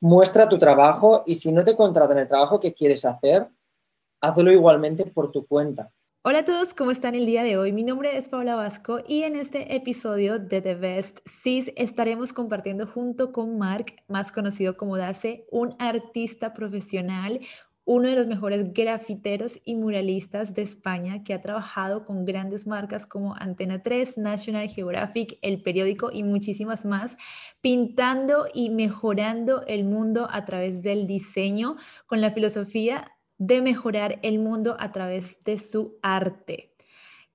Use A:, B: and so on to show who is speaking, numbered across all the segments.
A: muestra tu trabajo y si no te contratan el trabajo que quieres hacer, hazlo igualmente por tu cuenta.
B: Hola a todos, ¿cómo están el día de hoy? Mi nombre es Paula Vasco y en este episodio de The Best Sis estaremos compartiendo junto con Mark, más conocido como Dace, un artista profesional, uno de los mejores grafiteros y muralistas de España que ha trabajado con grandes marcas como Antena 3, National Geographic, El Periódico y muchísimas más, pintando y mejorando el mundo a través del diseño con la filosofía de mejorar el mundo a través de su arte.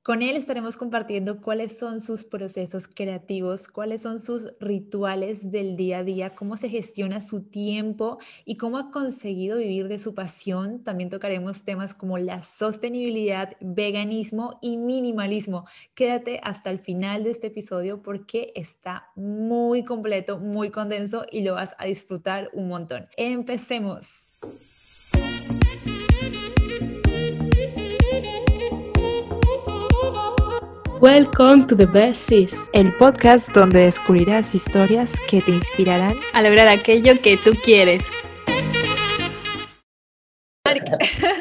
B: Con él estaremos compartiendo cuáles son sus procesos creativos, cuáles son sus rituales del día a día, cómo se gestiona su tiempo y cómo ha conseguido vivir de su pasión. También tocaremos temas como la sostenibilidad, veganismo y minimalismo. Quédate hasta el final de este episodio porque está muy completo, muy condenso y lo vas a disfrutar un montón. Empecemos.
C: Welcome to the Best Sis,
D: el podcast donde descubrirás historias que te inspirarán
C: a lograr aquello que tú quieres.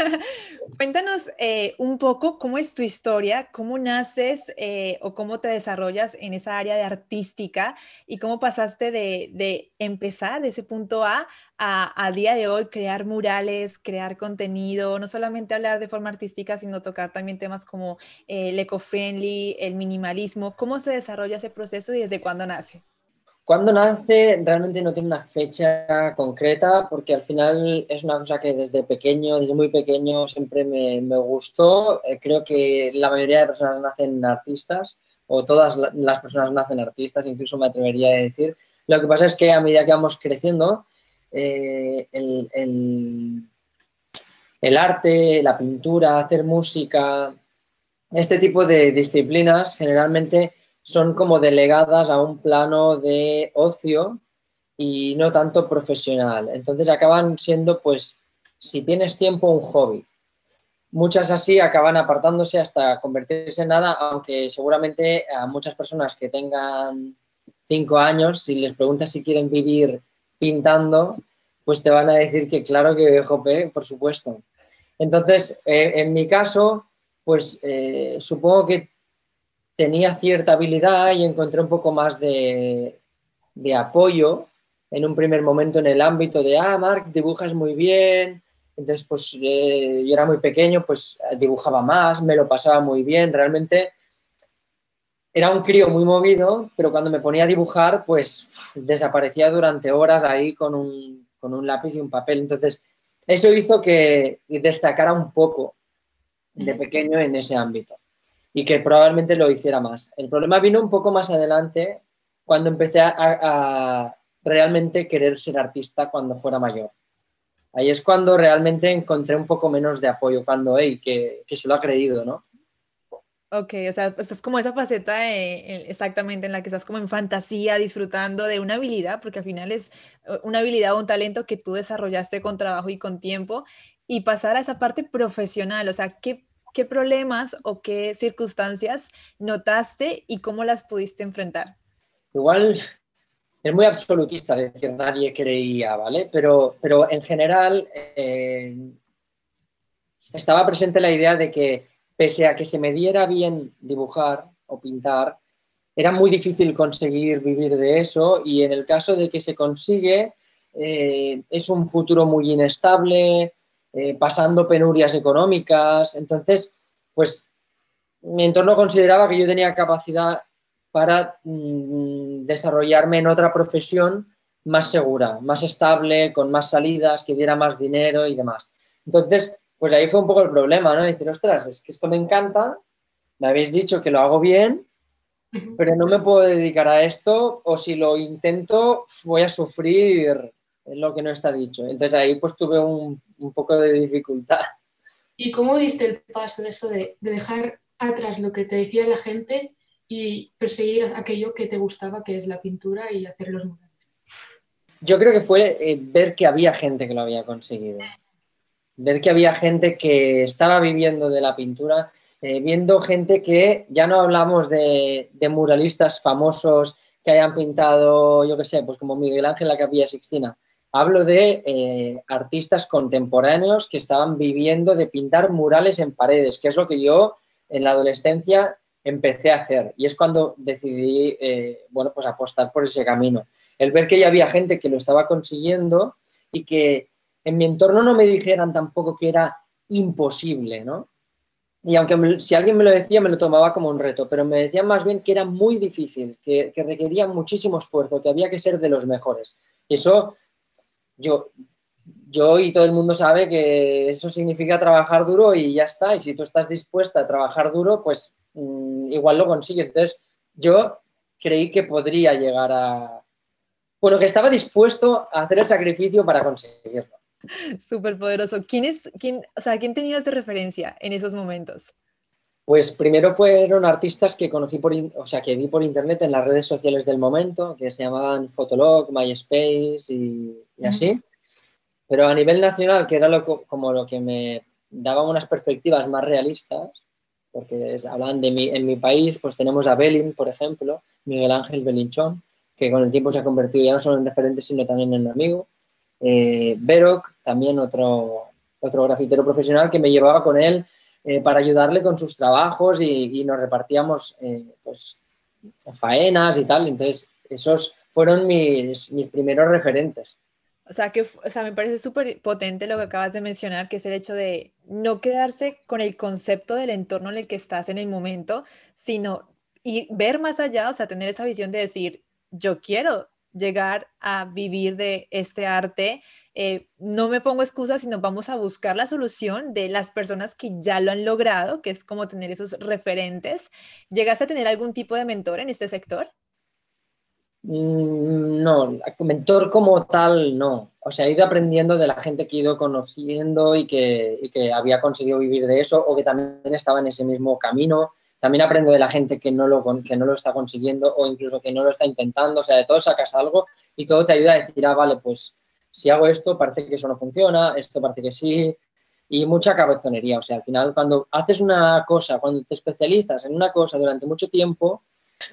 B: Cuéntanos eh, un poco cómo es tu historia, cómo naces eh, o cómo te desarrollas en esa área de artística y cómo pasaste de, empezar de ese punto A a, día de hoy crear murales, crear contenido, no solamente hablar de forma artística, sino tocar también temas como eh, el eco-friendly, el minimalismo. ¿Cómo se desarrolla ese proceso y desde cuándo nace?
A: Cuando nace realmente no tiene una fecha concreta porque al final es una cosa que desde pequeño, desde muy pequeño siempre me, me gustó. Eh, creo que la mayoría de personas nacen artistas o todas las personas nacen artistas, incluso me atrevería a decir. Lo que pasa es que a medida que vamos creciendo, eh, el, el arte, la pintura, hacer música, este tipo de disciplinas generalmente son como delegadas a un plano de ocio y no tanto profesional. Entonces acaban siendo, pues, si tienes tiempo, un hobby. Muchas así acaban apartándose hasta convertirse en nada, aunque seguramente a muchas personas que tengan cinco años, si les preguntas si quieren vivir pintando, pues te van a decir que claro que jope, por supuesto. Entonces, eh, en mi caso, pues eh, supongo que tenía cierta habilidad y encontré un poco más de, apoyo en un primer momento en el ámbito de, ah, Marc, dibujas muy bien. Entonces, pues eh, yo era muy pequeño, pues dibujaba más, me lo pasaba muy bien. Realmente era un crío muy movido, pero cuando me ponía a dibujar, pues desaparecía durante horas ahí con un, con un lápiz y un papel. Entonces, eso hizo que destacara un poco de pequeño en ese ámbito y que probablemente lo hiciera más. El problema vino un poco más adelante cuando empecé a, realmente querer ser artista cuando fuera mayor. Ahí es cuando realmente encontré un poco menos de apoyo, cuando, hey, que, que se lo ha creído, ¿no?
B: Ok, o sea, estás como esa faceta exactamente en la que estás como en fantasía, disfrutando de una habilidad, porque al final es eh, una habilidad o un talento que tú desarrollaste con trabajo y con tiempo, y pasar a esa parte profesional, o sea, ¿qué ¿qué problemas o qué circunstancias notaste y cómo las pudiste enfrentar?
A: Igual es muy absolutista decir nadie creía, ¿vale? Pero, pero en general eh, estaba presente la idea de que pese a que se me diera bien dibujar o pintar, era muy difícil conseguir vivir de eso y en el caso de que se consigue, eh, es un futuro muy inestable, eh, pasando penurias económicas. Entonces, pues mi entorno consideraba que yo tenía capacidad para mm, desarrollarme en otra profesión más segura, más estable, con más salidas, que diera más dinero y demás. Entonces, pues ahí fue un poco el problema, ¿no? Decir, ostras, es que esto me encanta, me habéis dicho que lo hago bien, pero no me puedo dedicar a esto o si lo intento voy a sufrir lo que no está dicho. Entonces ahí pues tuve un, poco de dificultad.
C: ¿Y cómo diste el paso de eso de, dejar atrás lo que te decía la gente y perseguir aquello que te gustaba, que es la pintura y hacer los murales?
A: Yo creo que fue eh, ver que había gente que lo había conseguido. Ver que había gente que estaba viviendo de la pintura, eh, viendo gente que ya no hablamos de, de, muralistas famosos que hayan pintado, yo qué sé, pues como Miguel Ángel la Capilla Sixtina, Hablo de eh, artistas contemporáneos que estaban viviendo de pintar murales en paredes, que es lo que yo en la adolescencia empecé a hacer. Y es cuando decidí, eh, bueno, pues apostar por ese camino. El ver que ya había gente que lo estaba consiguiendo y que en mi entorno no me dijeran tampoco que era imposible, ¿no? Y aunque si alguien me lo decía, me lo tomaba como un reto, pero me decían más bien que era muy difícil, que, que requería muchísimo esfuerzo, que había que ser de los mejores. Eso yo, yo y todo el mundo sabe que eso significa trabajar duro y ya está. Y si tú estás dispuesta a trabajar duro, pues mm, igual lo consigues. Entonces, yo creí que podría llegar a... Bueno, que estaba dispuesto a hacer el sacrificio para conseguirlo.
B: Súper poderoso. ¿Quién es, quién, o sea, quién tenías de referencia en esos momentos?
A: Pues primero fueron artistas que conocí por, o sea, que vi por internet en las redes sociales del momento, que se llamaban Fotolog, MySpace y, así. Pero a nivel nacional, que era lo, como lo que me daba unas perspectivas más realistas, porque hablan de mi, en mi país, pues tenemos a Belin, por ejemplo, Miguel Ángel Belinchón, que con el tiempo se ha convertido ya no solo en referente, sino también en amigo. Eh, también otro, otro grafitero profesional que me llevaba con él eh, para ayudarle con sus trabajos y, nos repartíamos eh, pues, faenas y tal. Entonces, esos fueron mis, mis primeros referentes.
B: O sea, que, o sea, me parece súper potente lo que acabas de mencionar, que es el hecho de no quedarse con el concepto del entorno en el que estás en el momento, sino y ver más allá, o sea, tener esa visión de decir, yo quiero llegar a vivir de este arte. Eh, no me pongo excusas, sino vamos a buscar la solución de las personas que ya lo han logrado, que es como tener esos referentes. ¿Llegaste a tener algún tipo de mentor en este sector?
A: Mm, no, mentor como tal, no. O sea, he ido aprendiendo de la gente que he ido conociendo y que, y que había conseguido vivir de eso o que también estaba en ese mismo camino también aprendo de la gente que no, lo, que no lo está consiguiendo o incluso que no lo está intentando, o sea, de todo sacas algo y todo te ayuda a decir, ah, vale, pues si hago esto, parece que eso no funciona, esto parece que sí, y mucha cabezonería, o sea, al final cuando haces una cosa, cuando te especializas en una cosa durante mucho tiempo,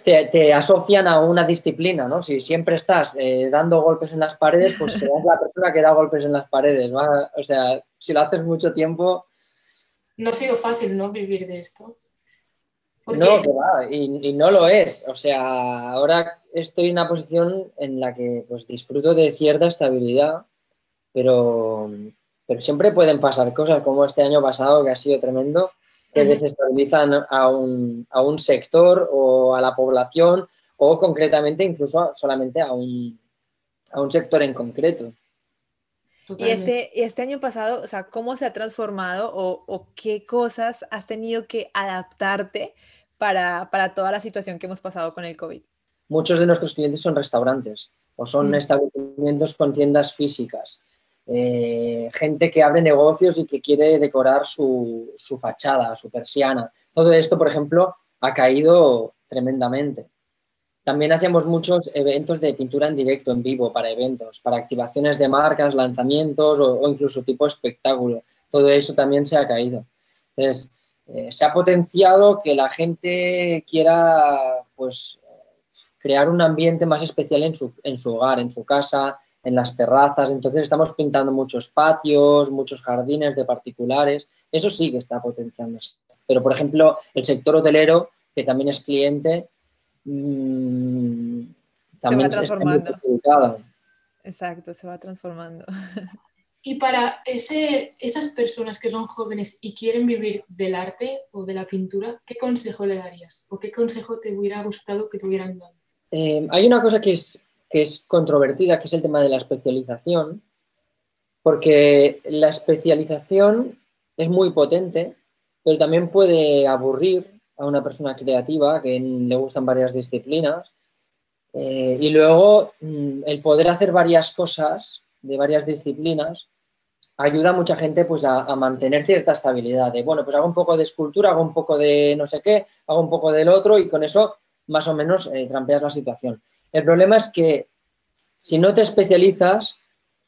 A: te, asocian a una disciplina, ¿no? Si siempre estás eh, dando golpes en las paredes, pues serás la persona que da golpes en las paredes, O sea, si lo haces mucho tiempo...
C: No ha sido fácil, ¿no? Vivir de esto.
A: No, y, no lo es. O sea, ahora estoy en una posición en la que pues, disfruto de cierta estabilidad, pero, pero siempre pueden pasar cosas como este año pasado, que ha sido tremendo, que desestabilizan a un, a un sector o a la población o concretamente incluso solamente a un, a un sector en concreto.
B: Y este, este año pasado, o sea, ¿cómo se ha transformado o, o qué cosas has tenido que adaptarte para, para, toda la situación que hemos pasado con el COVID?
A: Muchos de nuestros clientes son restaurantes o son mm. establecimientos con tiendas físicas. Eh, gente que abre negocios y que quiere decorar su, su fachada, su persiana. Todo esto, por ejemplo, ha caído tremendamente. También hacíamos muchos eventos de pintura en directo, en vivo, para eventos, para activaciones de marcas, lanzamientos o, incluso tipo espectáculo. Todo eso también se ha caído. Entonces, eh, se ha potenciado que la gente quiera pues, crear un ambiente más especial en su, en su hogar, en su casa, en las terrazas. Entonces estamos pintando muchos patios, muchos jardines de particulares. Eso sí que está potenciándose. Pero, por ejemplo, el sector hotelero, que también es cliente,
B: Mm, también se va transformando. Exacto, se va transformando.
C: Y para esas personas que son jóvenes y quieren vivir del arte o de la pintura, ¿qué consejo le darías? ¿O qué consejo te hubiera gustado que tuvieran dado?
A: Eh, hay una cosa que es, que es controvertida, que es el tema de la especialización, porque la especialización es muy potente, pero también puede aburrir a una persona creativa que le gustan varias disciplinas. Eh, y luego mm, el poder hacer varias cosas de varias disciplinas ayuda a mucha gente pues a, mantener cierta estabilidad de, bueno, pues hago un poco de escultura, hago un poco de no sé qué, hago un poco del otro y con eso más o menos eh, trampeas la situación. El problema es que si no te especializas,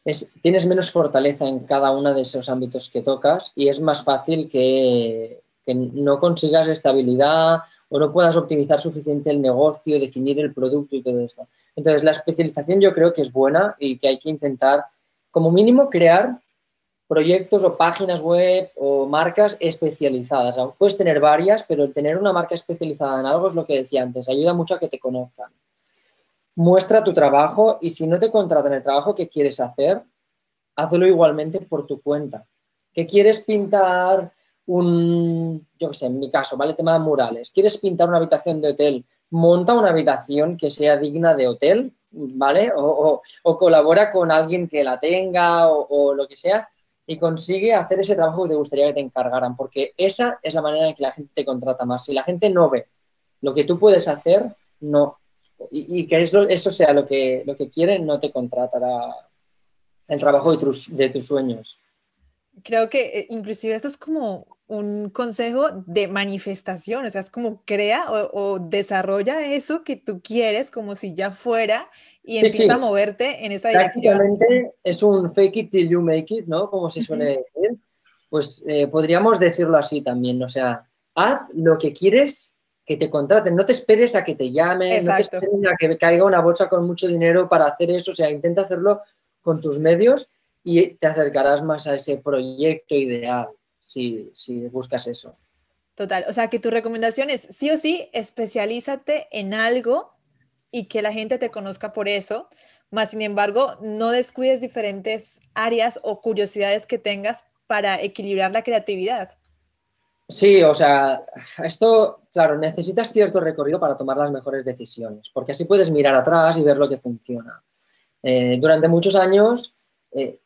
A: es, tienes menos fortaleza en cada uno de esos ámbitos que tocas y es más fácil que, que no consigas estabilidad o no puedas optimizar suficiente el negocio, definir el producto y todo esto. Entonces, la especialización yo creo que es buena y que hay que intentar como mínimo crear proyectos o páginas web o marcas especializadas. Puedes tener varias, pero el tener una marca especializada en algo es lo que decía antes, ayuda mucho a que te conozcan. Muestra tu trabajo y si no te contratan el trabajo que quieres hacer, hazlo igualmente por tu cuenta. ¿Que quieres pintar un, yo qué sé, en mi caso, ¿vale? Tema de murales. ¿Quieres pintar una habitación de hotel? Monta una habitación que sea digna de hotel, ¿vale? O, colabora con alguien que la tenga o, lo que sea y consigue hacer ese trabajo que te gustaría que te encargaran, porque esa es la manera en que la gente te contrata más. Si la gente no ve lo que tú puedes hacer, no. Y, que eso, eso sea lo que, lo que quiere, no te contratará el trabajo de tus, de tus sueños.
B: Creo que eh, inclusive eso es como un consejo de manifestación, o sea, es como crea o, desarrolla eso que tú quieres como si ya fuera y empieza a moverte en esa dirección.
A: Prácticamente es un fake it till you make it, ¿no? Como se suele decir. Pues eh, podríamos decirlo así también, o sea, haz lo que quieres que te contraten, no te esperes a que te llamen, no te esperes a que caiga una bolsa con mucho dinero para hacer eso, o sea, intenta hacerlo con tus medios y te acercarás más a ese proyecto ideal si, si buscas eso.
B: Total, o sea que tu recomendación es sí o sí, especialízate en algo y que la gente te conozca por eso, más sin embargo, no descuides diferentes áreas o curiosidades que tengas para equilibrar la creatividad.
A: Sí, o sea, esto, claro, necesitas cierto recorrido para tomar las mejores decisiones, porque así puedes mirar atrás y ver lo que funciona. Eh, durante muchos años eh,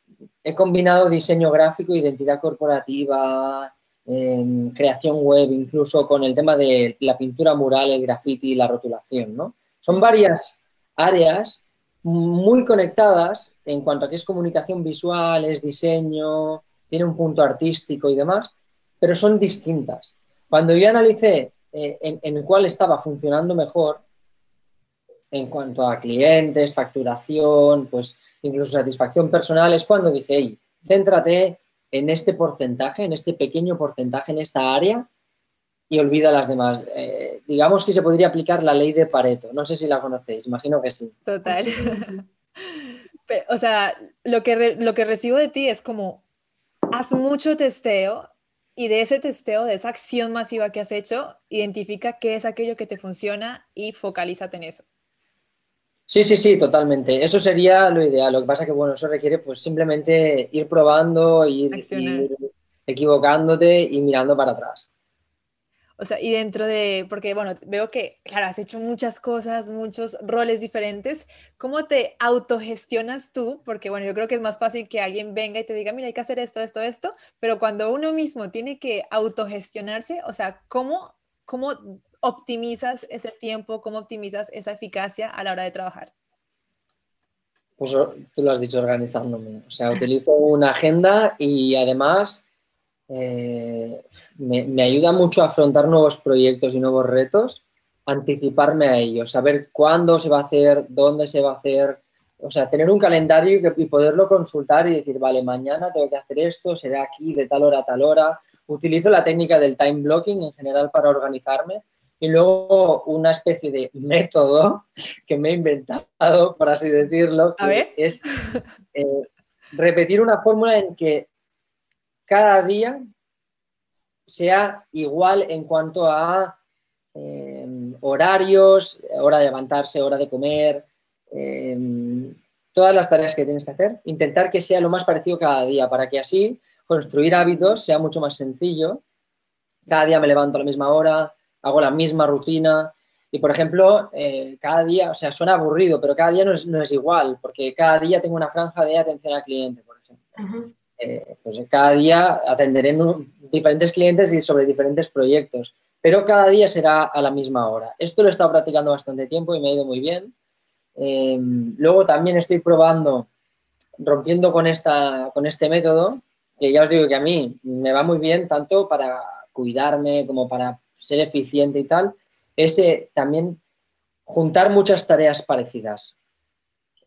A: he combinado diseño gráfico, identidad corporativa, em, creación web, incluso con el tema de la pintura mural, el graffiti y la rotulación, ¿no? Son varias áreas muy conectadas en cuanto a que es comunicación visual, es diseño, tiene un punto artístico y demás, pero son distintas. Cuando yo analicé eh, en, en, cuál estaba funcionando mejor, en cuanto a clientes, facturación, pues incluso satisfacción personal, es cuando dije, hey, céntrate en este porcentaje, en este pequeño porcentaje, en esta área y olvida las demás. Eh, digamos que se podría aplicar la ley de Pareto. No sé si la conocéis, imagino que sí.
B: Total. o sea, lo que, lo que recibo de ti es como, haz mucho testeo y de ese testeo, de esa acción masiva que has hecho, identifica qué es aquello que te funciona y focalízate en eso.
A: Sí, sí, sí, totalmente. Eso sería lo ideal. Lo que pasa es que, bueno, eso requiere pues simplemente ir probando, ir, ir equivocándote y mirando para atrás.
B: O sea, y dentro de, porque bueno, veo que, claro, has hecho muchas cosas, muchos roles diferentes. ¿Cómo te autogestionas tú? Porque bueno, yo creo que es más fácil que alguien venga y te diga, mira, hay que hacer esto, esto, esto, pero cuando uno mismo tiene que autogestionarse, o sea, ¿cómo, cómo optimizas ese tiempo? ¿Cómo optimizas esa eficacia a la hora de trabajar?
A: Pues tú lo has dicho, organizándome. O sea, utilizo una agenda y además eh, me, ayuda mucho a afrontar nuevos proyectos y nuevos retos, anticiparme a ellos, saber cuándo se va a hacer, dónde se va a hacer, o sea, tener un calendario y, y, poderlo consultar y decir, vale, mañana tengo que hacer esto, será aquí de tal hora a tal hora. Utilizo la técnica del time blocking en general para organizarme y luego una especie de método que me he inventado, por así decirlo, que es eh, repetir una fórmula en que cada día sea igual en cuanto a em, horarios, hora de levantarse, hora de comer, em, todas las tareas que tienes que hacer, intentar que sea lo más parecido cada día, para que así construir hábitos sea mucho más sencillo. Cada día me levanto a la misma hora, hago la misma rutina. Y, por ejemplo, eh, cada día, o sea, suena aburrido, pero cada día no es, igual, porque cada día tengo una franja de atención al cliente, por ejemplo. Eh, pues cada día atenderé diferentes clientes y sobre diferentes proyectos, pero cada día será a la misma hora. Esto lo he estado practicando bastante tiempo y me ha ido muy bien. Eh, luego también estoy probando, rompiendo con, esta, con este método, que ya os digo que a mí me va muy bien tanto para cuidarme como para ser eficiente y tal, es eh, también juntar muchas tareas parecidas.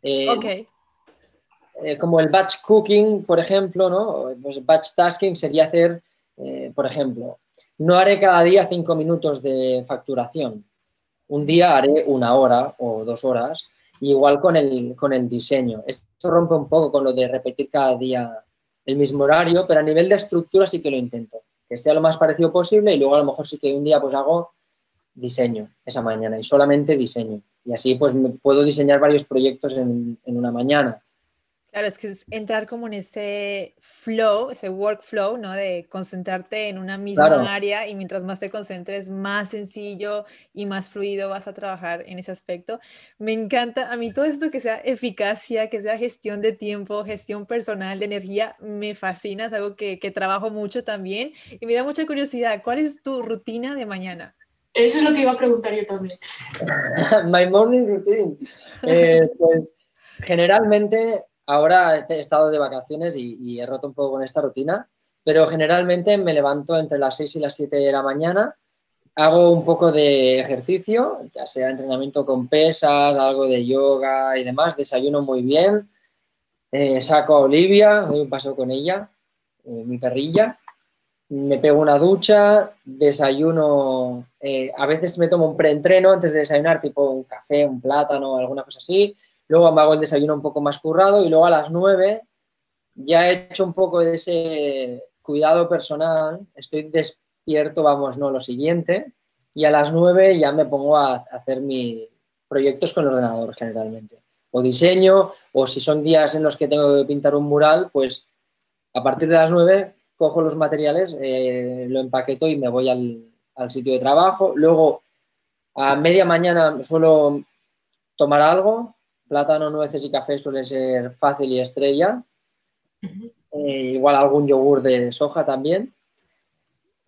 A: Eh, eh, como el batch cooking, por ejemplo, ¿no? Pues batch tasking sería hacer, por ejemplo, no haré cada día cinco minutos de facturación. Un día haré una hora o dos horas Igual con el, con el diseño. Esto rompe un poco con lo de repetir cada día el mismo horario, pero a nivel de estructura sí que lo intento. Que sea lo más parecido posible y luego a lo mejor sí que un día pues hago diseño esa mañana y solamente diseño. Y así pues puedo diseñar varios proyectos en, en una mañana.
B: Claro, es que es entrar como en ese flow, ese workflow, ¿no? De concentrarte en una misma área y mientras más te concentres, más sencillo y más fluido vas a trabajar en ese aspecto. Me encanta, a mí todo esto que sea eficacia, que sea gestión de tiempo, gestión personal de energía, me fascina, es algo que, que trabajo mucho también y me da mucha curiosidad. ¿Cuál es tu rutina de mañana?
C: Eso es lo que iba a preguntar yo también.
A: My morning routine. Eh, pues generalmente Ahora este, he estado de vacaciones y, he roto un poco con esta rutina, pero generalmente me levanto entre las 6 y las 7 de la mañana, hago un poco de ejercicio, ya sea entrenamiento con pesas, algo de yoga y demás, desayuno muy bien, eh, saco a Olivia, doy un paso con ella, eh, mi perrilla, me pego una ducha, desayuno, eh, a veces me tomo un preentreno antes de desayunar, tipo un café, un plátano, alguna cosa así, luego me hago el desayuno un poco más currado y luego a las 9 ya he hecho un poco de ese cuidado personal, estoy despierto, vamos, no, lo siguiente, y a las 9 ya me pongo a hacer mis proyectos con el ordenador generalmente. O diseño, o si son días en los que tengo que pintar un mural, pues a partir de las 9 cojo los materiales, eh, lo empaqueto y me voy al, al sitio de trabajo. Luego, a media mañana suelo tomar algo, plátano, nueces y café suele ser fácil y estrella. Eh, igual algún yogur de soja también.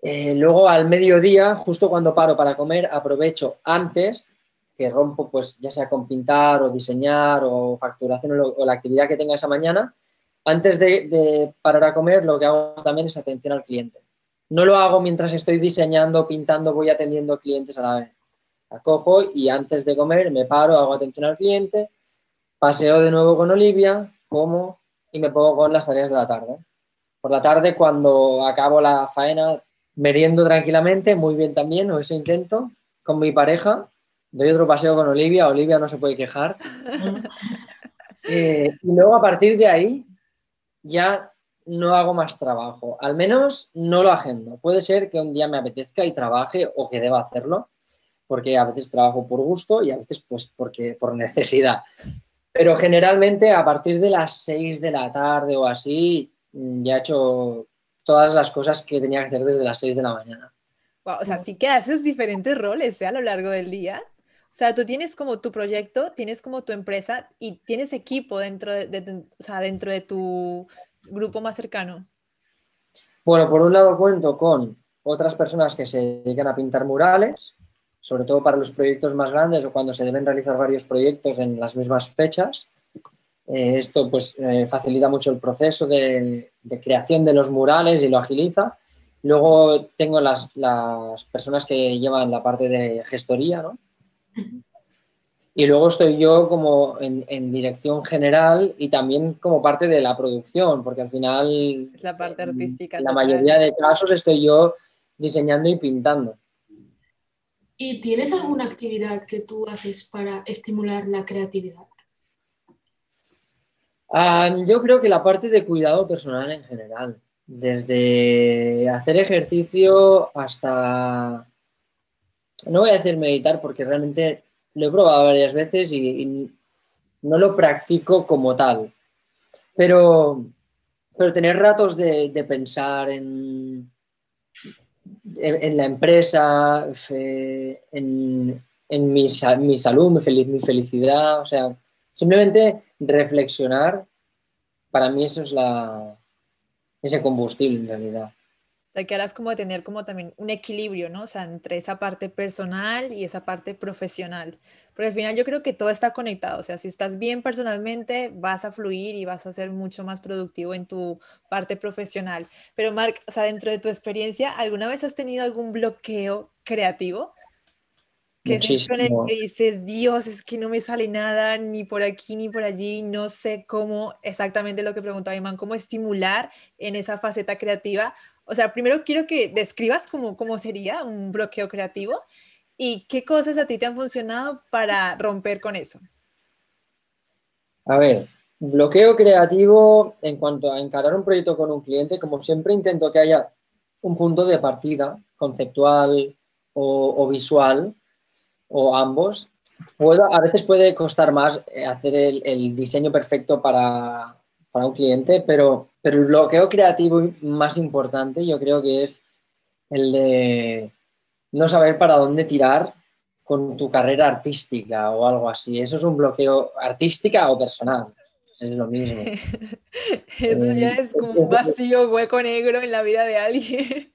A: Eh, luego al mediodía, justo cuando paro para comer, aprovecho antes que rompo, pues ya sea con pintar o diseñar o facturación o, la actividad que tenga esa mañana, antes de, de, parar a comer, lo que hago también es atención al cliente. No lo hago mientras estoy diseñando, pintando, voy atendiendo clientes a la vez. Acojo y antes de comer me paro, hago atención al cliente, Paseo de nuevo con Olivia, como y me pongo con las tareas de la tarde. Por la tarde, cuando acabo la faena, meriendo tranquilamente, muy bien también, o eso intento, con mi pareja. Doy otro paseo con Olivia, Olivia no se puede quejar. Eh, y luego a partir de ahí ya no hago más trabajo, al menos no lo agendo. Puede ser que un día me apetezca y trabaje o que deba hacerlo, porque a veces trabajo por gusto y a veces pues porque por necesidad. Pero generalmente a partir de las 6 de la tarde o así, mm, ya he hecho todas las cosas que tenía que hacer desde las 6 de la mañana.
B: o sea, sí que haces diferentes roles ¿eh? a lo largo del día. O sea, tú tienes como tu proyecto, tienes como tu empresa y tienes equipo dentro de, o sea, dentro de tu grupo más cercano.
A: Bueno, por un lado cuento con otras personas que se dedican a pintar murales, sobre todo para los proyectos más grandes o cuando se deben realizar varios proyectos en las mismas fechas. Eh, esto pues eh, facilita mucho el proceso de, creación de los murales y lo agiliza. Luego tengo las, personas que llevan la parte de gestoría, ¿no? Y luego estoy yo como en, dirección general y también como parte de la producción, porque al final...
B: Es la parte artística.
A: En la mayoría de casos estoy yo diseñando y pintando.
C: ¿Y tienes alguna actividad que tú haces para estimular la creatividad?
A: Ah, yo creo que la parte de cuidado personal en general, desde hacer ejercicio hasta, no voy a decir meditar porque realmente lo he probado varias veces y, no lo practico como tal, pero, pero tener ratos de pensar en, en, la empresa, en, mi, mi, salud, mi, mi, felicidad, o sea, simplemente reflexionar, para mí eso es la, ese combustible en realidad.
B: O sea, que harás como tener como también un equilibrio, ¿no? O sea, entre esa parte personal y esa parte profesional. Porque al final yo creo que todo está conectado. O sea, si estás bien personalmente, vas a fluir y vas a ser mucho más productivo en tu parte profesional. Pero Mark, o sea, dentro de tu experiencia, ¿alguna vez has tenido algún bloqueo creativo? Que es con el que dices, Dios, es que no me sale nada, ni por aquí ni por allí, no sé cómo, exactamente lo que preguntaba Iman, cómo estimular en esa faceta creativa o sea, primero quiero que describas cómo, cómo sería un bloqueo creativo y qué cosas a ti te han funcionado para romper con eso.
A: A ver, bloqueo creativo en cuanto a encarar un proyecto con un cliente, como siempre intento que haya un punto de partida conceptual o, visual o ambos. Puedo, a veces puede costar más eh, hacer el, diseño perfecto para, un cliente, pero, pero el bloqueo creativo más importante yo creo que es el de no saber para dónde tirar con tu carrera artística o algo así. Eso es un bloqueo artística o personal. Es lo mismo.
B: Eso ya es como un vacío, hueco negro en la vida de alguien.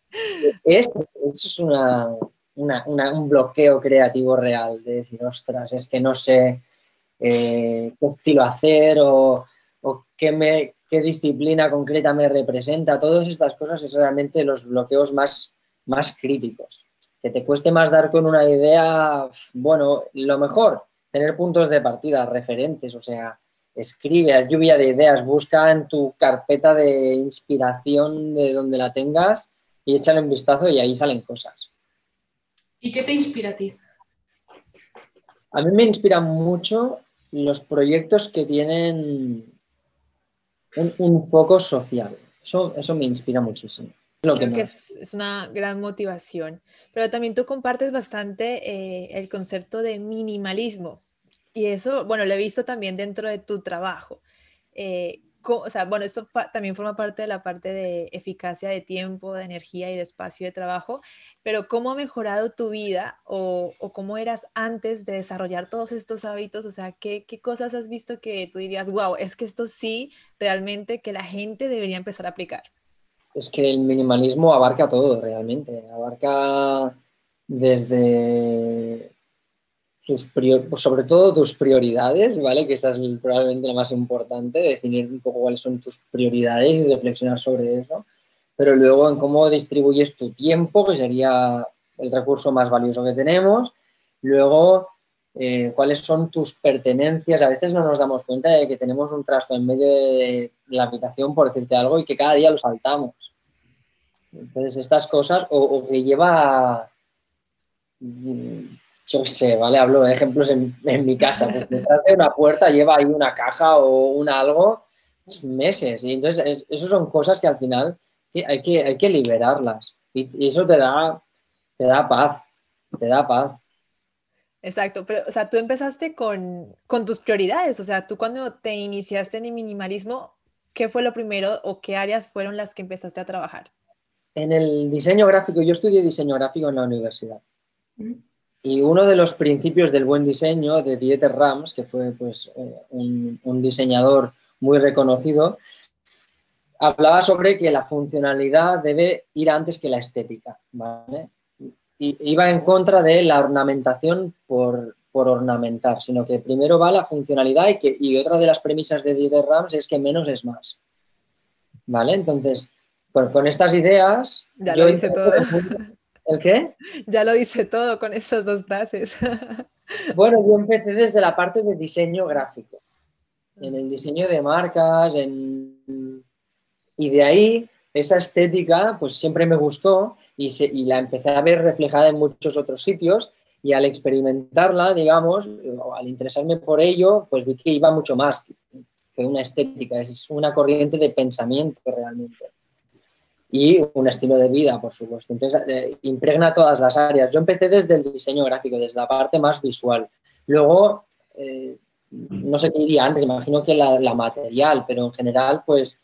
A: Eso, es una, un bloqueo creativo real, de decir, ostras, es que no sé eh, qué estilo hacer o, o qué, me, qué disciplina concreta me representa. Todas estas cosas es realmente los bloqueos más, más críticos que te cueste más dar con una idea, bueno, lo mejor, tener puntos de partida, referentes, o sea, escribe, haz lluvia de ideas, busca en tu carpeta de inspiración de donde la tengas y échale un vistazo y ahí salen cosas.
C: ¿Y qué te inspira a ti?
A: A mí me inspiran mucho los proyectos que tienen un, foco social. Eso, eso me inspira muchísimo.
B: Creo que, es, una gran motivación. Pero también tú compartes bastante eh, el concepto de minimalismo. Y eso, bueno, lo he visto también dentro de tu trabajo. Eh, o sea, bueno, esto también forma parte de la parte de eficacia de tiempo, de energía y de espacio de trabajo, pero ¿cómo ha mejorado tu vida o, cómo eras antes de desarrollar todos estos hábitos? O sea, ¿qué, ¿qué, cosas has visto que tú dirías, wow, es que esto sí, realmente que la gente debería empezar a aplicar?
A: es que el minimalismo abarca todo realmente, abarca desde tus sobre todo tus prioridades, ¿vale? Que esa es probablemente la más importante, definir un poco cuáles son tus prioridades y reflexionar sobre eso, pero luego en cómo distribuyes tu tiempo, que sería el recurso más valioso que tenemos, luego eh, cuáles son tus pertenencias. A veces no nos damos cuenta de que tenemos un trasto en medio de la habitación, por decirte algo, y que cada día lo saltamos. Entonces, estas cosas, o, que lleva, mm, yo sé, ¿vale? Hablo de ejemplos en, mi casa, pues detrás de una puerta lleva ahí una caja o un algo pues, meses. Y entonces, eso son cosas que al final hay que, hay que liberarlas. Y, y eso te da, te da paz, te da paz.
B: Exacto, pero, o sea, tú empezaste con, tus prioridades, o sea, tú cuando te iniciaste en el minimalismo, ¿qué fue lo primero o qué áreas fueron las que empezaste a trabajar?
A: En el diseño gráfico, yo estudié diseño gráfico en la universidad. Y uno de los principios del buen diseño de Dieter Rams, que fue pues, eh, un, un diseñador muy reconocido, hablaba sobre que la funcionalidad debe ir antes que la estética. ¿vale? iba en contra de la ornamentación por, ornamentar, sino que primero va la funcionalidad y, que, otra de las premisas de Dieter Rams es que menos es más. ¿Vale? Entonces, con estas ideas...
B: Ya lo dice todo.
A: ¿El qué?
B: Ya lo dice todo con esas dos frases.
A: Bueno, yo empecé desde la parte de diseño gráfico, en el diseño de marcas, y de ahí esa estética pues siempre me gustó y, la empecé a ver reflejada en muchos otros sitios y al experimentarla, digamos, o al interesarme por ello, pues vi que iba mucho más que una estética, es una corriente de pensamiento realmente. Y un estilo de vida, por supuesto. Entonces, eh, impregna todas las áreas. Yo empecé desde el diseño gráfico, desde la parte más visual. Luego, eh, no sé qué diría antes, imagino que la, la material, pero en general, pues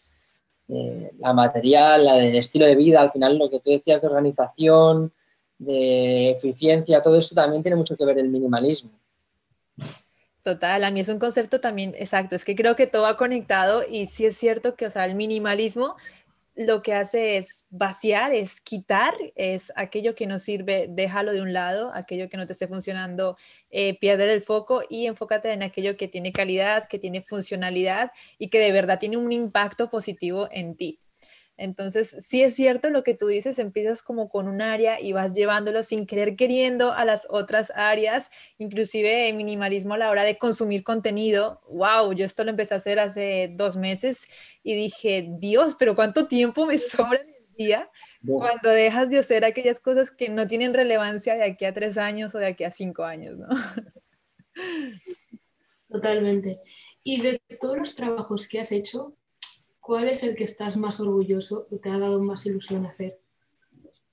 A: eh, la material, la del estilo de vida, al final lo que tú decías de organización, de eficiencia, todo eso también tiene mucho que ver el minimalismo.
B: Total, a mí es un concepto también exacto, es que creo que todo va conectado y sí es cierto que, o sea, el minimalismo lo que hace es vaciar, es quitar, es aquello que no sirve, déjalo de un lado, aquello que no te esté funcionando, eh, pierder el foco y enfócate en aquello que tiene calidad, que tiene funcionalidad y que de verdad tiene un impacto positivo en ti. Entonces, sí es cierto lo que tú dices, empiezas como con un área y vas llevándolo sin querer queriendo a las otras áreas, inclusive minimalismo a la hora de consumir contenido. Wow, yo esto lo empecé a hacer hace dos meses y dije, Dios, pero ¿cuánto tiempo me sobra en el día cuando dejas de hacer aquellas cosas que no tienen relevancia de aquí a tres años o de aquí a cinco años, ¿no?
C: Totalmente. Y de todos los trabajos que has hecho, ¿cuál es el que estás más orgulloso o te ha dado más ilusión hacer?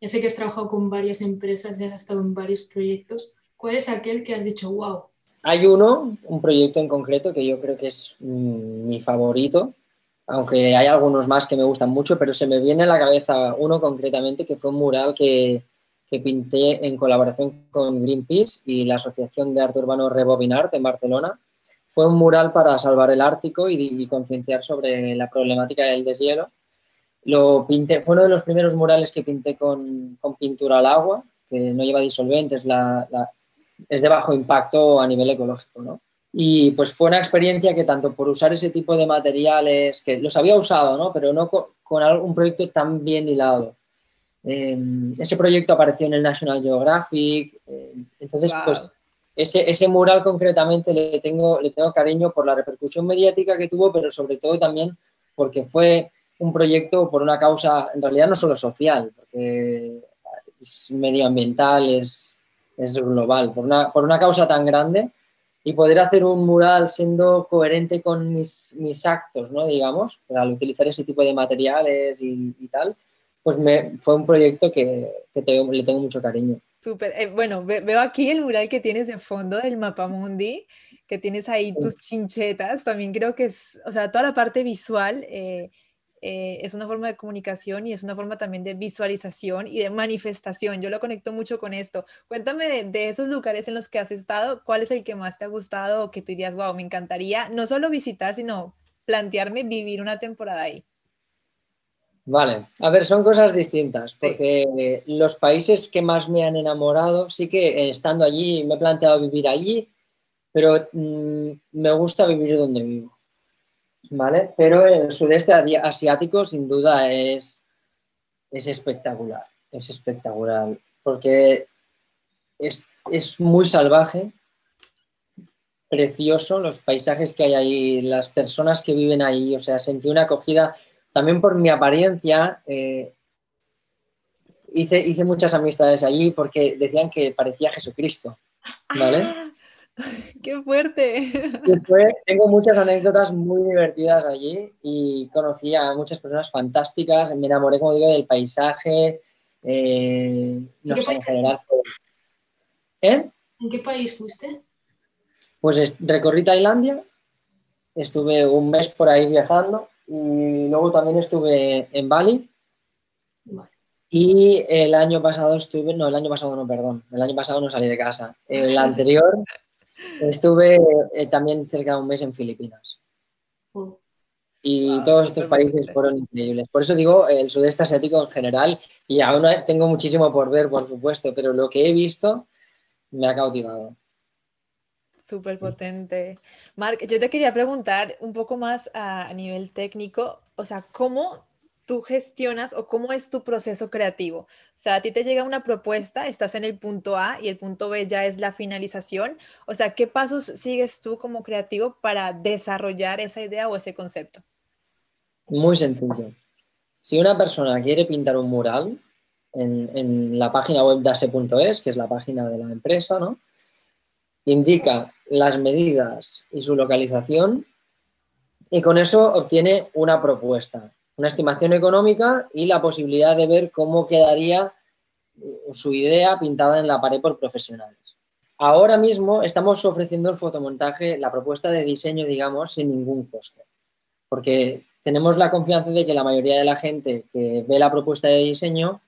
C: Ya sé que has trabajado con varias empresas, ya has estado en varios proyectos. ¿Cuál es aquel que has dicho, wow?
A: Hay uno, un proyecto en concreto que yo creo que es mm, mi favorito, aunque hay algunos más que me gustan mucho, pero se me viene a la cabeza uno concretamente que fue un mural que, que pinté en colaboración con Greenpeace y la Asociación de Arte Urbano Rebobinart en Barcelona fue un mural para salvar el Ártico y, concienciar sobre la problemática del deshielo. Lo pinté, fue uno de los primeros murales que pinté con, pintura al agua, que no lleva disolventes, la, es de bajo impacto a nivel ecológico. ¿no? Y pues fue una experiencia que tanto por usar ese tipo de materiales, que los había usado, ¿no? pero no con, un proyecto tan bien hilado. Em, ese proyecto apareció en el National Geographic, eh, entonces pues ese, mural concretamente le tengo, le tengo cariño por la repercusión mediática que tuvo, pero sobre todo también porque fue un proyecto por una causa, en realidad no solo social, porque es medioambiental, es, es global, por una, por una causa tan grande y poder hacer un mural siendo coherente con mis, mis actos, ¿no? Digamos, al utilizar ese tipo de materiales y, tal, pues me, fue un proyecto que, que le tengo mucho cariño.
B: Súper. Eh, bueno, veo aquí el mural que tienes de fondo del mapa mundi, que tienes ahí tus chinchetas. También creo que es, o sea, toda la parte visual eh, eh, es una forma de comunicación y es una forma también de visualización y de manifestación. Yo lo conecto mucho con esto. Cuéntame de, esos lugares en los que has estado, ¿cuál es el que más te ha gustado o que tú dirías, wow, me encantaría no solo visitar, sino plantearme vivir una temporada ahí?
A: Vale, a ver, son cosas distintas, porque los países que más me han enamorado, sí que eh, estando allí me he planteado vivir allí, pero mm, me gusta vivir donde vivo, ¿vale? Pero el sudeste asiático sin duda es, es espectacular, es espectacular, porque es, es muy salvaje, precioso, los paisajes que hay ahí, las personas que viven ahí, o sea, sentí una acogida también por mi apariencia, eh, hice, hice muchas amistades allí porque decían que parecía Jesucristo. ¿Vale?
B: Ah, ¡Qué fuerte!
A: tengo muchas anécdotas muy divertidas allí y conocí a muchas personas fantásticas. Me enamoré, como digo, del paisaje. Eh, no sé, en general.
C: ¿Eh? ¿En qué país fuiste?
A: Pues recorrí Tailandia, estuve un mes por ahí viajando y luego también estuve en Bali. Y el año pasado estuve, no, el año pasado no, perdón, el año pasado no salí de casa. El anterior estuve eh, también cerca de un mes en Filipinas. Oh. Y todos estos países fueron increíbles. Por eso digo el sudeste asiático en general, y aún tengo muchísimo por ver, por supuesto, pero lo que he visto me ha cautivado.
B: Súper potente. Marc, yo te quería preguntar un poco más a, nivel técnico, o sea, ¿cómo tú gestionas o cómo es tu proceso creativo? O sea, a ti te llega una propuesta, estás en el punto A y el punto B ya es la finalización. O sea, ¿qué pasos sigues tú como creativo para desarrollar esa idea o ese concepto?
A: Muy sencillo. Si una persona quiere pintar un mural en, en la página web dase.es, que es la página de la empresa, ¿no? Indica las medidas y su localización y con eso obtiene una propuesta, una estimación económica y la posibilidad de ver cómo quedaría su idea pintada en la pared por profesionales. Ahora mismo estamos ofreciendo el fotomontaje, la propuesta de diseño, digamos, sin ningún coste, porque tenemos la confianza de que la mayoría de la gente que ve la propuesta de diseño,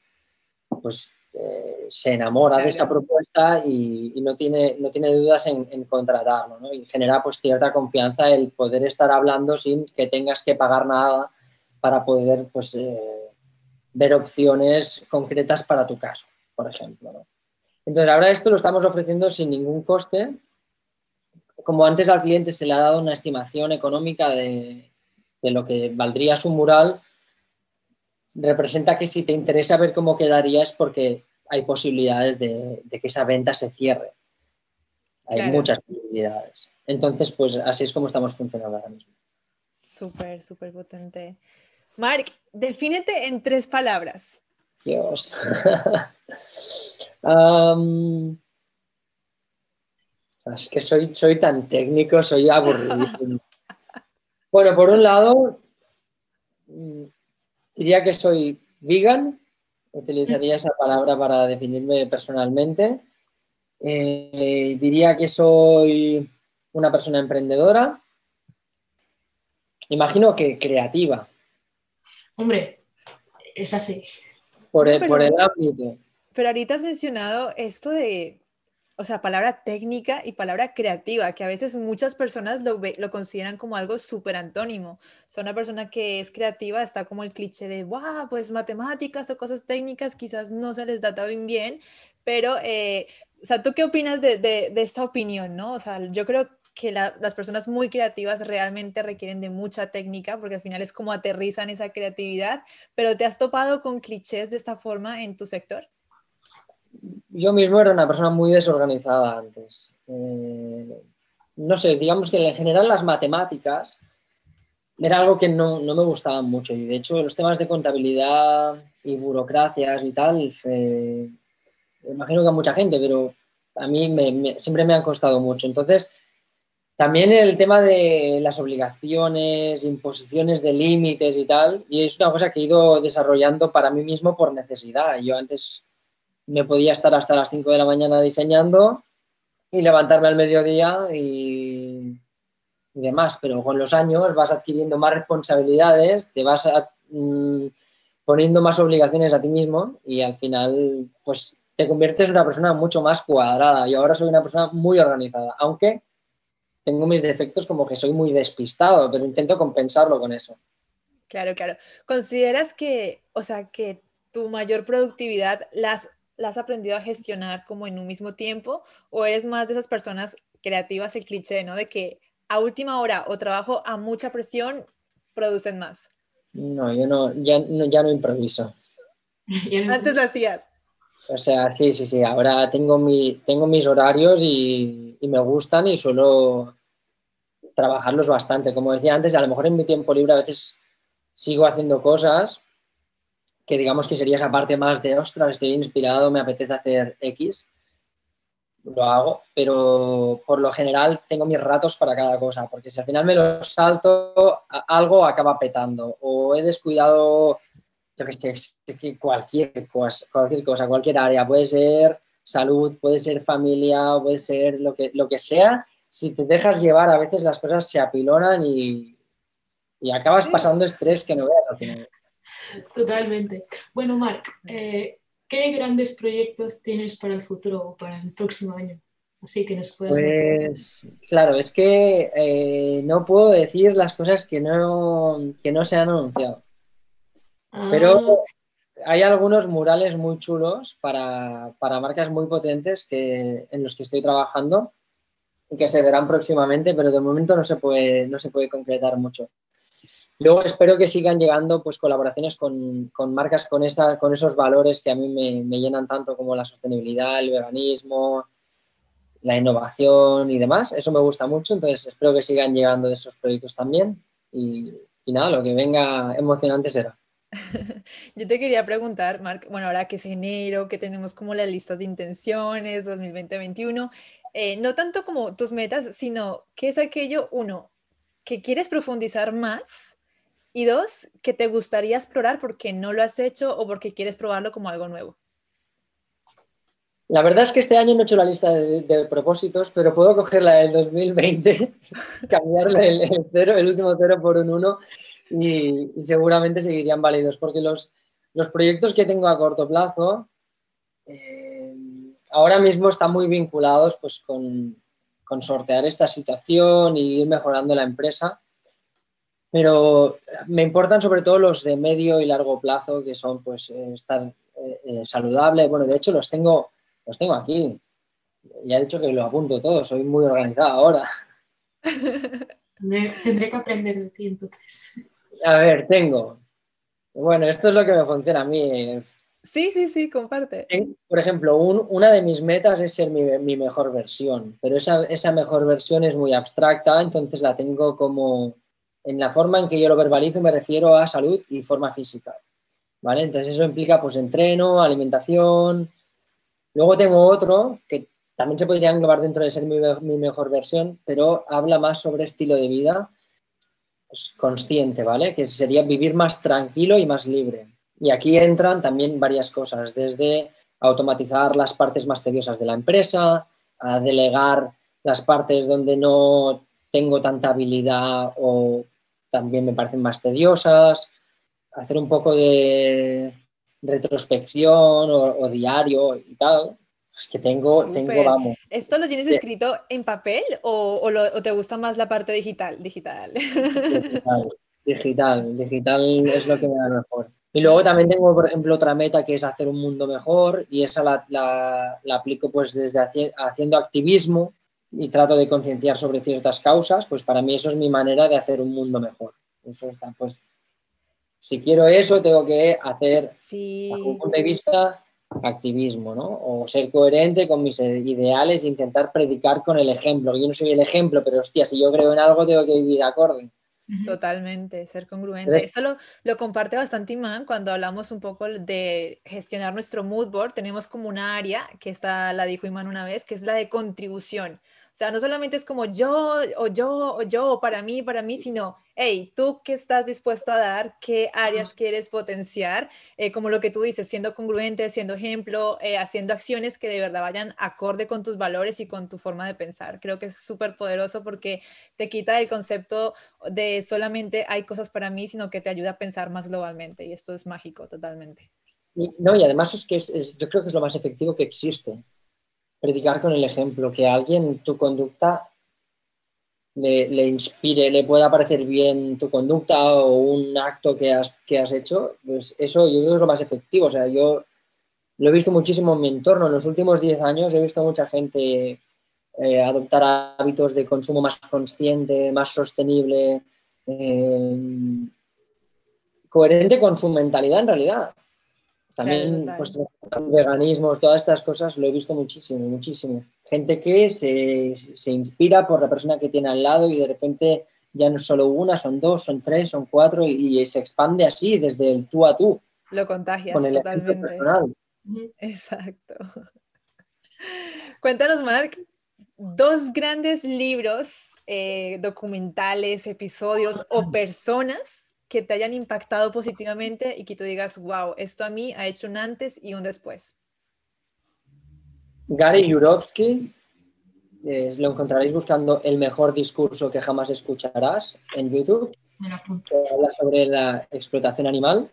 A: pues eh, se enamora de esta propuesta y, no, tiene, no tiene dudas en, contratarlo, ¿no? Y genera pues cierta confianza el poder estar hablando sin que tengas que pagar nada para poder pues eh, ver opciones concretas para tu caso, por ejemplo, Entonces ahora esto lo estamos ofreciendo sin ningún coste. Como antes al cliente se le ha dado una estimación económica de, de lo que valdría su mural, representa que si te interesa ver cómo quedaría es porque hay posibilidades de, que esa venta se cierre. Hay muchas posibilidades. Entonces, pues así es como estamos funcionando ahora mismo.
B: Súper, súper potente. Mark, defínete en tres palabras.
A: Dios. es que soy, soy tan técnico, soy aburrido. Bueno, por un lado, diría que soy vegan, utilizaría esa palabra para definirme personalmente. Eh, diría que soy una persona emprendedora. Imagino que creativa.
C: Hombre, es así.
A: Por
B: No,
A: el, por el ámbito.
B: Pero ahorita has mencionado esto de, o sea, palabra técnica y palabra creativa, que a veces muchas personas lo, consideran como algo súper antónimo. O una persona que es creativa está como el cliché de, wow, pues matemáticas o cosas técnicas quizás no se les da tan bien, pero, eh, o sea, ¿tú qué opinas de, esta opinión, no? O sea, yo creo que la- las personas muy creativas realmente requieren de mucha técnica, porque al final es como aterrizan esa creatividad, pero ¿te has topado con clichés de esta forma en tu sector?
A: Yo mismo era una persona muy desorganizada antes. Eh, no sé, digamos que en general las matemáticas era algo que no, no me gustaban mucho y de hecho los temas de contabilidad y burocracias y tal, eh, imagino que a mucha gente, pero a mí me- siempre me han costado mucho. Entonces, también el tema de las obligaciones, imposiciones de límites y tal, y es una cosa que he ido desarrollando para mí mismo por necesidad. Yo antes me podía estar hasta las 5 de la mañana diseñando y levantarme al mediodía y, demás, pero con los años vas adquiriendo más responsabilidades, te vas mm, poniendo más obligaciones a ti mismo y al final pues te conviertes en una persona mucho más cuadrada. Yo ahora soy una persona muy organizada, aunque tengo mis defectos como que soy muy despistado, pero intento compensarlo con eso.
B: Claro, claro. ¿Consideras que, o sea, que tu mayor productividad la has, la has aprendido a gestionar como en un mismo tiempo? ¿O eres más de esas personas creativas, el cliché, ¿no? De que a última hora o trabajo a mucha presión, producen más.
A: No, yo no, ya, no, ya no improviso.
B: Antes lo hacías.
A: O sea, sí, sí, sí. Ahora tengo, mi, tengo mis horarios y, y me gustan y suelo trabajarlos bastante. Como decía antes, a lo mejor en mi tiempo libre a veces sigo haciendo cosas que digamos que sería esa parte más de, ostras, estoy inspirado, me apetece hacer X. Lo hago, pero por lo general tengo mis ratos para cada cosa, porque si al final me lo salto, algo acaba petando. O he descuidado yo que sé, cualquier cosa, cualquier cosa, cualquier área, puede ser salud, puede ser familia, puede ser lo que, lo que sea, si te dejas llevar a veces las cosas se apilonan y, y acabas pasando estrés que no veas.
C: Totalmente. Bueno, Marc, eh, ¿qué grandes proyectos tienes para el futuro o para el próximo año? Así que nos puedes decir.
A: Pues claro, es que eh, no puedo decir las cosas que no, que no se han anunciado.
C: Ah,
A: Pero hay algunos murales muy chulos para, para marcas muy potentes que, en los que estoy trabajando y que se verán próximamente, pero de momento no se puede, no se puede concretar mucho. Luego espero que sigan llegando pues, colaboraciones con, con marcas con, esa, con esos valores que a mí me, me llenan tanto como la sostenibilidad, el veganismo, la innovación y demás. Eso me gusta mucho, entonces espero que sigan llegando de esos proyectos también. Y, y nada, lo que venga emocionante será.
B: Yo te quería preguntar, Marc, bueno, ahora que es enero, que tenemos como las listas de intenciones 2020-2021, eh, no tanto como tus metas, sino qué es aquello, uno, que quieres profundizar más y dos, que te gustaría explorar porque no lo has hecho o porque quieres probarlo como algo nuevo.
A: La verdad es que este año no he hecho la lista de, propósitos, pero puedo coger la del 2020, cambiarle el, cero, el último cero por un uno y, y seguramente seguirían válidos, porque los, los proyectos que tengo a corto plazo eh, ahora mismo están muy vinculados pues, con, con sortear esta situación y ir mejorando la empresa. Pero me importan sobre todo los de medio y largo plazo, que son pues eh, estar eh, eh, saludable. Bueno, de hecho los tengo, los tengo aquí. Ya he dicho que lo apunto todo, soy muy organizada ahora.
C: tendré, tendré que aprender de ti entonces.
A: A ver, tengo. Bueno, esto es lo que me funciona a mí.
B: Sí, sí, sí, comparte.
A: Por ejemplo, un, una de mis metas es ser mi, mi mejor versión, pero esa, esa, mejor versión es muy abstracta, entonces la tengo como en la forma en que yo lo verbalizo me refiero a salud y forma física. ¿Vale? Entonces eso implica pues entreno, alimentación. Luego tengo otro que también se podría englobar dentro de ser mi, mejor versión, pero habla más sobre estilo de vida. pues, consciente, ¿vale? Que sería vivir más tranquilo y más libre. Y aquí entran también varias cosas, desde automatizar las partes más tediosas de la empresa, a delegar las partes donde no tengo tanta habilidad o también me parecen más tediosas, hacer un poco de retrospección o, diario y tal. Es que tengo, tengo, vamos.
B: ¿Esto lo tienes escrito en papel o, te gusta más la parte digital? Digital.
A: digital, digital, es lo que me da mejor. Y luego también tengo, por ejemplo, otra meta que es hacer un mundo mejor y esa la, la, aplico pues desde haciendo activismo y trato de concienciar sobre ciertas causas, pues para mí eso es mi manera de hacer un mundo mejor. Eso está, pues, si quiero eso, tengo que hacer, sí. desde un punto de vista, activismo, ¿no? O ser coherente con mis ideales e intentar predicar con el ejemplo. Yo no soy el ejemplo, pero hostia, si yo creo en algo, tengo que vivir acorde.
B: Totalmente, ser congruente. Esto lo, lo, comparte bastante Iman cuando hablamos un poco de gestionar nuestro mood board. Tenemos como un área, que está, la dijo Iman una vez, que es la de contribución. O sea, no solamente es como yo o yo o yo o para mí, para mí, sino, hey, tú qué estás dispuesto a dar, qué áreas quieres potenciar, eh, como lo que tú dices, siendo congruente, siendo ejemplo, eh, haciendo acciones que de verdad vayan acorde con tus valores y con tu forma de pensar. Creo que es súper poderoso porque te quita el concepto de solamente hay cosas para mí, sino que te ayuda a pensar más globalmente y esto es mágico totalmente.
A: no, y además es que es, yo creo que es lo más efectivo que existe predicar con el ejemplo, que a alguien tu conducta le, inspire, le pueda parecer bien tu conducta o un acto que has, que has hecho, pues eso yo creo que es lo más efectivo. O sea, yo lo he visto muchísimo en mi entorno. En los últimos 10 años he visto mucha gente eh, adoptar hábitos de consumo más consciente, más sostenible, eh, coherente con su mentalidad en realidad. También, pues, veganismos, todas estas cosas lo he visto muchísimo, muchísimo. Gente que se, se, inspira por la persona que tiene al lado y de repente ya no es solo una, son dos, son tres, son cuatro y, se expande así desde el tú a tú.
B: Lo contagias totalmente. Exacto. Cuéntanos, Mark, dos grandes libros, eh, documentales, episodios o personas que te hayan impactado positivamente y que tú digas, wow, esto a mí ha hecho un antes y un después?
A: Gary Yurovsky, lo encontraréis buscando el mejor discurso que jamás escucharás en YouTube, que habla sobre la explotación animal.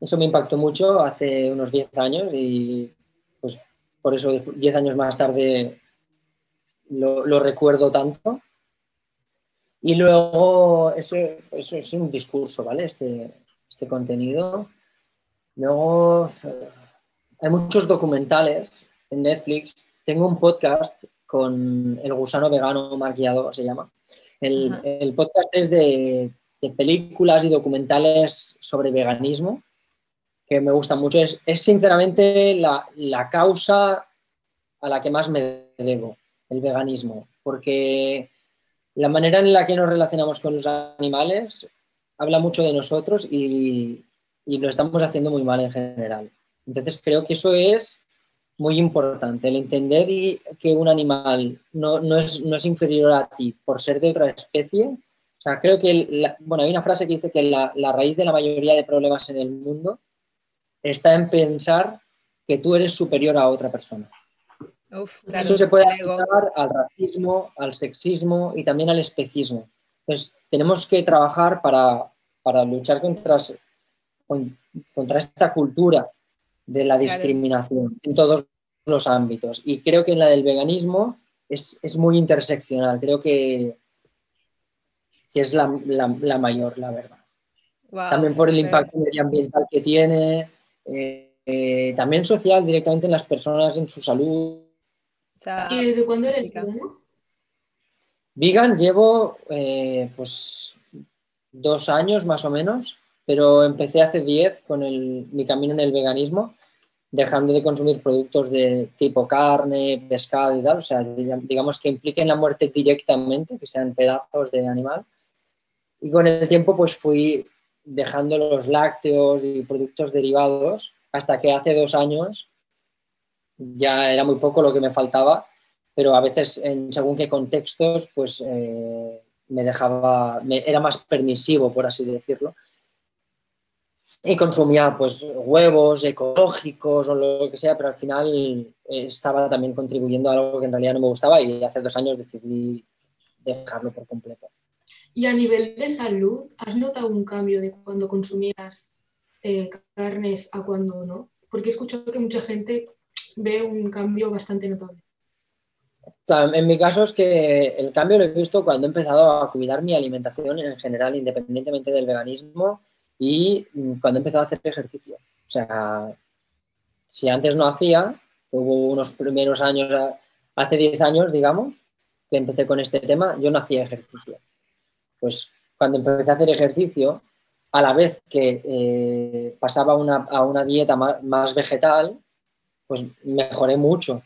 A: Eso me impactó mucho hace unos 10 años y pues por eso 10 años más tarde lo recuerdo tanto. Y luego, eso, eso es un discurso, ¿vale? Este, este contenido. Luego, hay muchos documentales en Netflix. Tengo un podcast con el gusano vegano maquillado, se llama. El, el podcast es de, de, películas y documentales sobre veganismo, que me gusta mucho. Es, es sinceramente la, la, causa a la que más me debo, el veganismo, porque la manera en la que nos relacionamos con los animales habla mucho de nosotros y, lo estamos haciendo muy mal en general. Entonces creo que eso es muy importante, el entender que un animal no, es, no, es, inferior a ti por ser de otra especie. O sea, creo que, bueno, hay una frase que dice que la raíz de la mayoría de problemas en el mundo está en pensar que tú eres superior a otra persona. Eso se puede aplicar al racismo, al sexismo y también al especismo. Entonces, tenemos que trabajar para, luchar contra, contra esta cultura de la discriminación en todos los ámbitos. Y creo que en la del veganismo es, muy interseccional. Creo que, es la, mayor, la verdad. también por el impacto medioambiental que tiene, eh, eh, también social directamente en las personas, en su salud,
C: ¿Y desde cuándo eres vegan?
A: Vegan llevo eh, pues dos años más o menos, pero empecé hace diez con mi camino en el veganismo, dejando de consumir productos de tipo carne, pescado y tal, o sea, digamos que impliquen la muerte directamente, que sean pedazos de animal. Y con el tiempo pues fui dejando los lácteos y productos derivados hasta que hace dos años ya era muy poco lo que me faltaba, pero a veces en según qué contextos, pues eh, me dejaba, era más permisivo, por así decirlo. Y consumía pues huevos ecológicos o lo que sea, pero al final eh, estaba también contribuyendo a algo que en realidad no me gustaba y hace dos años decidí dejarlo por completo.
C: Y a nivel de salud, ¿has notado un cambio de cuando consumías eh, carnes a cuando no? Porque he escuchado que mucha gente ve un cambio bastante notable.
A: En mi caso es que el cambio lo he visto cuando he empezado a cuidar mi alimentación en general, independientemente del veganismo, y mm, cuando he empezado a hacer ejercicio. O sea, si antes no hacía, hubo unos primeros años, hace 10 años, digamos, que empecé con este tema, yo no hacía ejercicio. Pues cuando empecé a hacer ejercicio, a la vez que eh, pasaba a una dieta más vegetal, pues mejoré mucho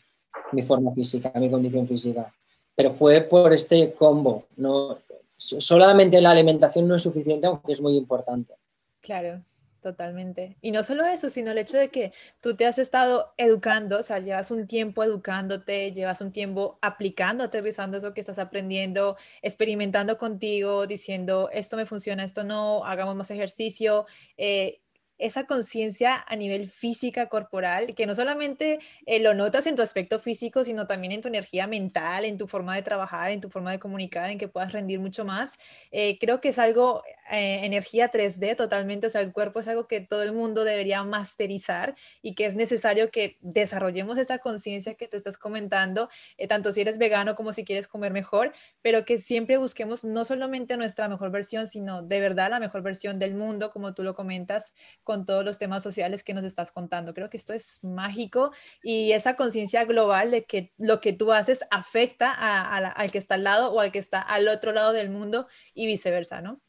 A: mi forma física, mi condición física. Pero fue por este combo. No, solamente la alimentación no es suficiente, aunque es muy importante.
B: Claro, totalmente. Y no solo eso, sino el hecho de que tú te has estado educando, o sea, llevas un tiempo educándote, llevas un tiempo aplicando, aterrizando eso que estás aprendiendo, experimentando contigo, diciendo, esto me funciona, esto no, hagamos más ejercicio. Eh, esa conciencia a nivel física, corporal, que no solamente eh, lo notas en tu aspecto físico, sino también en tu energía mental, en tu forma de trabajar, en tu forma de comunicar, en que puedas rendir mucho más. Eh, creo que es algo, eh, energía 3D totalmente, o sea, el cuerpo es algo que todo el mundo debería masterizar y que es necesario que desarrollemos esta conciencia que te estás comentando, tanto si eres vegano como si quieres comer mejor, pero que siempre busquemos no solamente nuestra mejor versión, sino de verdad la mejor versión del mundo, como tú lo comentas con todos los temas sociales que nos estás contando. Creo que esto es mágico y esa conciencia global de que lo que tú haces afecta al que está al lado o al que está al otro lado del mundo y viceversa, ¿no?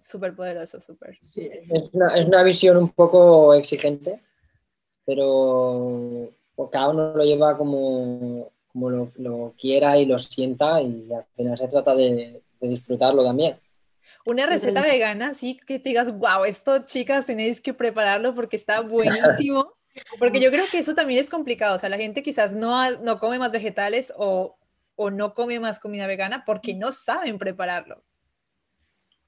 B: Súper poderoso, súper.
A: Sí, es, una, visión un poco exigente, pero cada uno lo lleva como, como lo, quiera y lo sienta y al final se trata de disfrutarlo también.
B: Una receta vegana, sí, que te digas, wow, esto chicas tenéis que prepararlo porque está buenísimo. Porque yo creo que eso también es complicado. O sea, la gente quizás no, no come más vegetales o, o no come más comida vegana porque no saben prepararlo.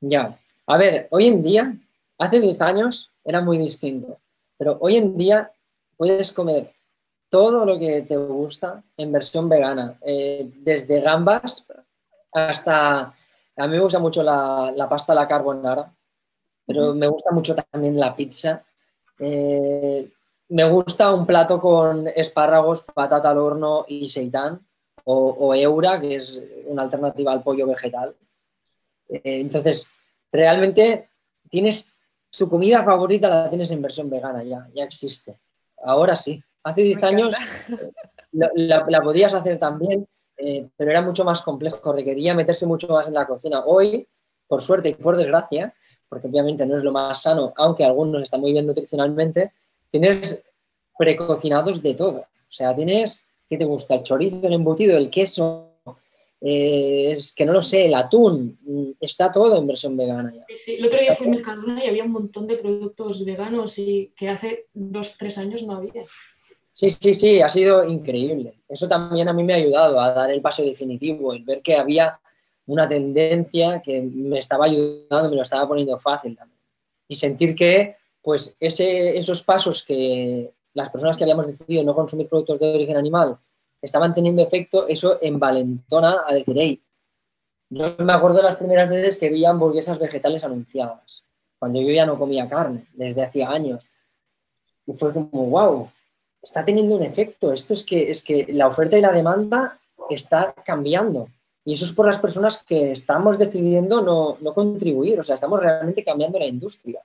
A: Ya. A ver, hoy en día, hace 10 años era muy distinto. Pero hoy en día puedes comer todo lo que te gusta en versión vegana. Eh, desde gambas hasta a mí me gusta mucho la, pasta a la carbonara, pero me gusta mucho también la pizza. Eh, me gusta un plato con espárragos, patata al horno y seitán, o, eura, que es una alternativa al pollo vegetal. Eh, entonces, realmente tienes tu comida favorita, la tienes en versión vegana, ya, ya existe. Ahora sí. Hace 10 años la, la, podías hacer también, eh, pero era mucho más complejo, requería meterse mucho más en la cocina. Hoy, por suerte y por desgracia, porque obviamente no es lo más sano, aunque algunos están muy bien nutricionalmente, tienes precocinados de todo. O sea, tienes, ¿qué te gusta? El chorizo, el embutido, el queso, eh, es que no lo sé, el atún, mm, está todo en versión vegana ya.
C: Sí, el otro día fui a Mercadona y había un montón de productos veganos y que hace dos, tres años no había.
A: Sí, sí, sí, ha sido increíble. Eso también a mí me ha ayudado a dar el paso definitivo, el ver que había una tendencia que me estaba ayudando, me lo estaba poniendo fácil también. Y sentir que, pues, ese, esos pasos que las personas que habíamos decidido no consumir productos de origen animal estaban teniendo efecto, eso envalentona a decir, hey, yo me acuerdo de las primeras veces que vi hamburguesas vegetales anunciadas, cuando yo ya no comía carne, desde hacía años. Y fue como, wow, está teniendo un efecto. Esto es que, es que la oferta y la demanda está cambiando. Y eso es por las personas que estamos decidiendo no, no contribuir. O sea, estamos realmente cambiando la industria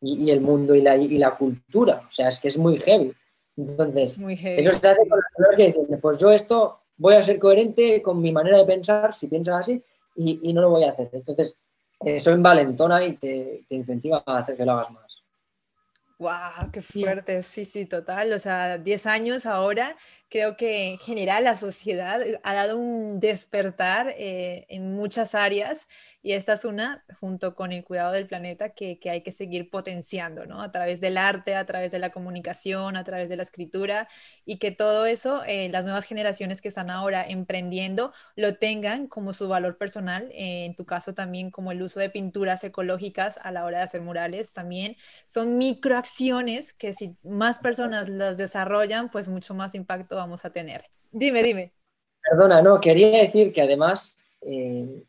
A: y, el mundo y la, y la, cultura. O sea, es que es muy heavy. Entonces, eso se hace con las personas que dicen, pues yo esto voy a ser coherente con mi manera de pensar, si piensas así, y, y no lo voy a hacer. Entonces, eso envalentona y te, te incentiva a hacer que lo hagas más.
B: ¡Wow! ¡Qué fuerte! Sí, sí, total. O sea, 10 años ahora creo que en general la sociedad ha dado un despertar eh, en muchas áreas y esta es una, junto con el cuidado del planeta, que, hay que seguir potenciando, ¿no? A través del arte, a través de la comunicación, a través de la escritura y que todo eso, eh, las nuevas generaciones que están ahora emprendiendo, lo tengan como su valor personal, eh, en tu caso también como el uso de pinturas ecológicas a la hora de hacer murales, también son microacciones que si más personas las desarrollan, pues mucho más impacto vamos a tener. Dime, dime.
A: Perdona, no, quería decir que además eh,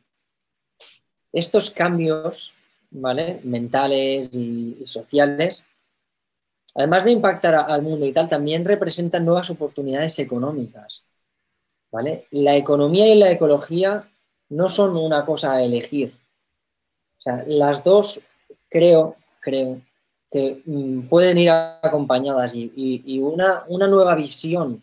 A: estos cambios ¿vale? mentales y, sociales, además de impactar al mundo y tal, también representan nuevas oportunidades económicas. ¿vale? La economía y la ecología no son una cosa a elegir. O sea, las dos creo, creo que mm, pueden ir acompañadas y, una, una, nueva visión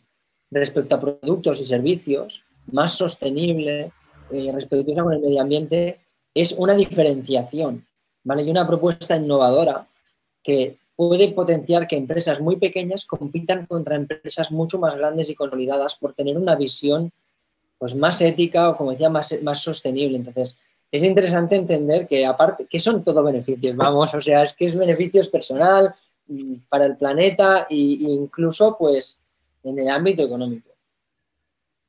A: respecto a productos y servicios más sostenible, eh, respetuosa con el medio ambiente, es una diferenciación, ¿vale? Y una propuesta innovadora que puede potenciar que empresas muy pequeñas compitan contra empresas mucho más grandes y consolidadas por tener una visión pues, más ética o, como decía, más, más sostenible. Entonces, es interesante entender que aparte, que son todo beneficios, vamos, o sea, es que es beneficios personal mm, para el planeta e incluso pues en el ámbito económico.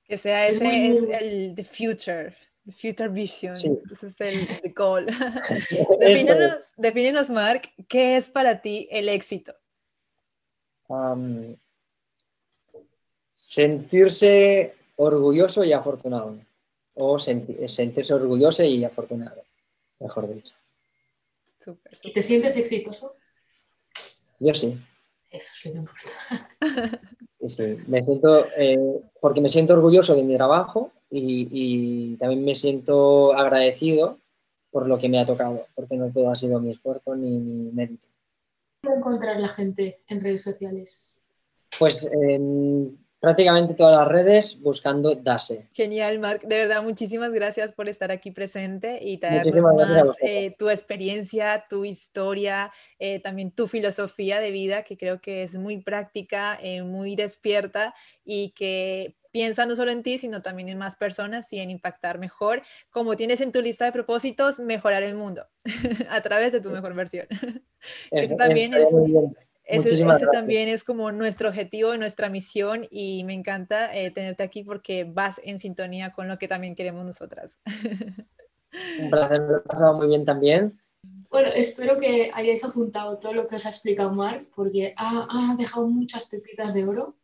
B: Que sea ese es el the future, the future vision, ese es el the goal. defínenos, Mark, ¿qué es para ti el éxito?
A: sentirse orgulloso y afortunado o sentirse orgulloso y afortunado, mejor dicho.
C: ¿Y te sientes exitoso?
A: Yo sí.
C: Eso es lo que importa.
A: Sí, me siento, eh, porque me siento orgulloso de mi trabajo y, también me siento agradecido por lo que me ha tocado, porque no todo ha sido mi esfuerzo ni mi mérito.
C: ¿Cómo encontrar la gente en redes sociales?
A: Pues en prácticamente todas las redes buscando DASE.
B: Genial, Marc. De verdad, muchísimas gracias por estar aquí presente y traernos más eh, tu experiencia, tu historia, eh, también tu filosofía de vida, que creo que es muy práctica, eh, muy despierta y que piensa no solo en ti, sino también en más personas y en impactar mejor, como tienes en tu lista de propósitos, mejorar el mundo a través de tu mejor versión. Eso también es... Ese, también es como nuestro objetivo y nuestra misión y me encanta eh, tenerte aquí porque vas en sintonía con lo que también queremos nosotras.
A: Un placer, me lo he pasado muy bien también.
C: Bueno, espero que hayáis apuntado todo lo que os ha explicado Mar porque ha, ha dejado muchas pepitas de oro.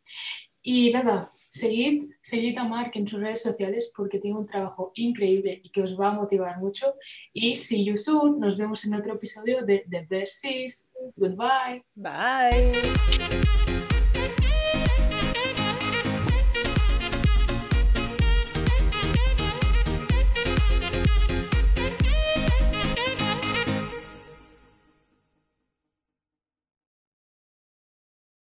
C: Y nada, Seguid, seguid a Mark en sus redes sociales porque tiene un trabajo increíble y que os va a motivar mucho. Y see you soon. Nos vemos en otro episodio de The Best Goodbye.
B: Bye.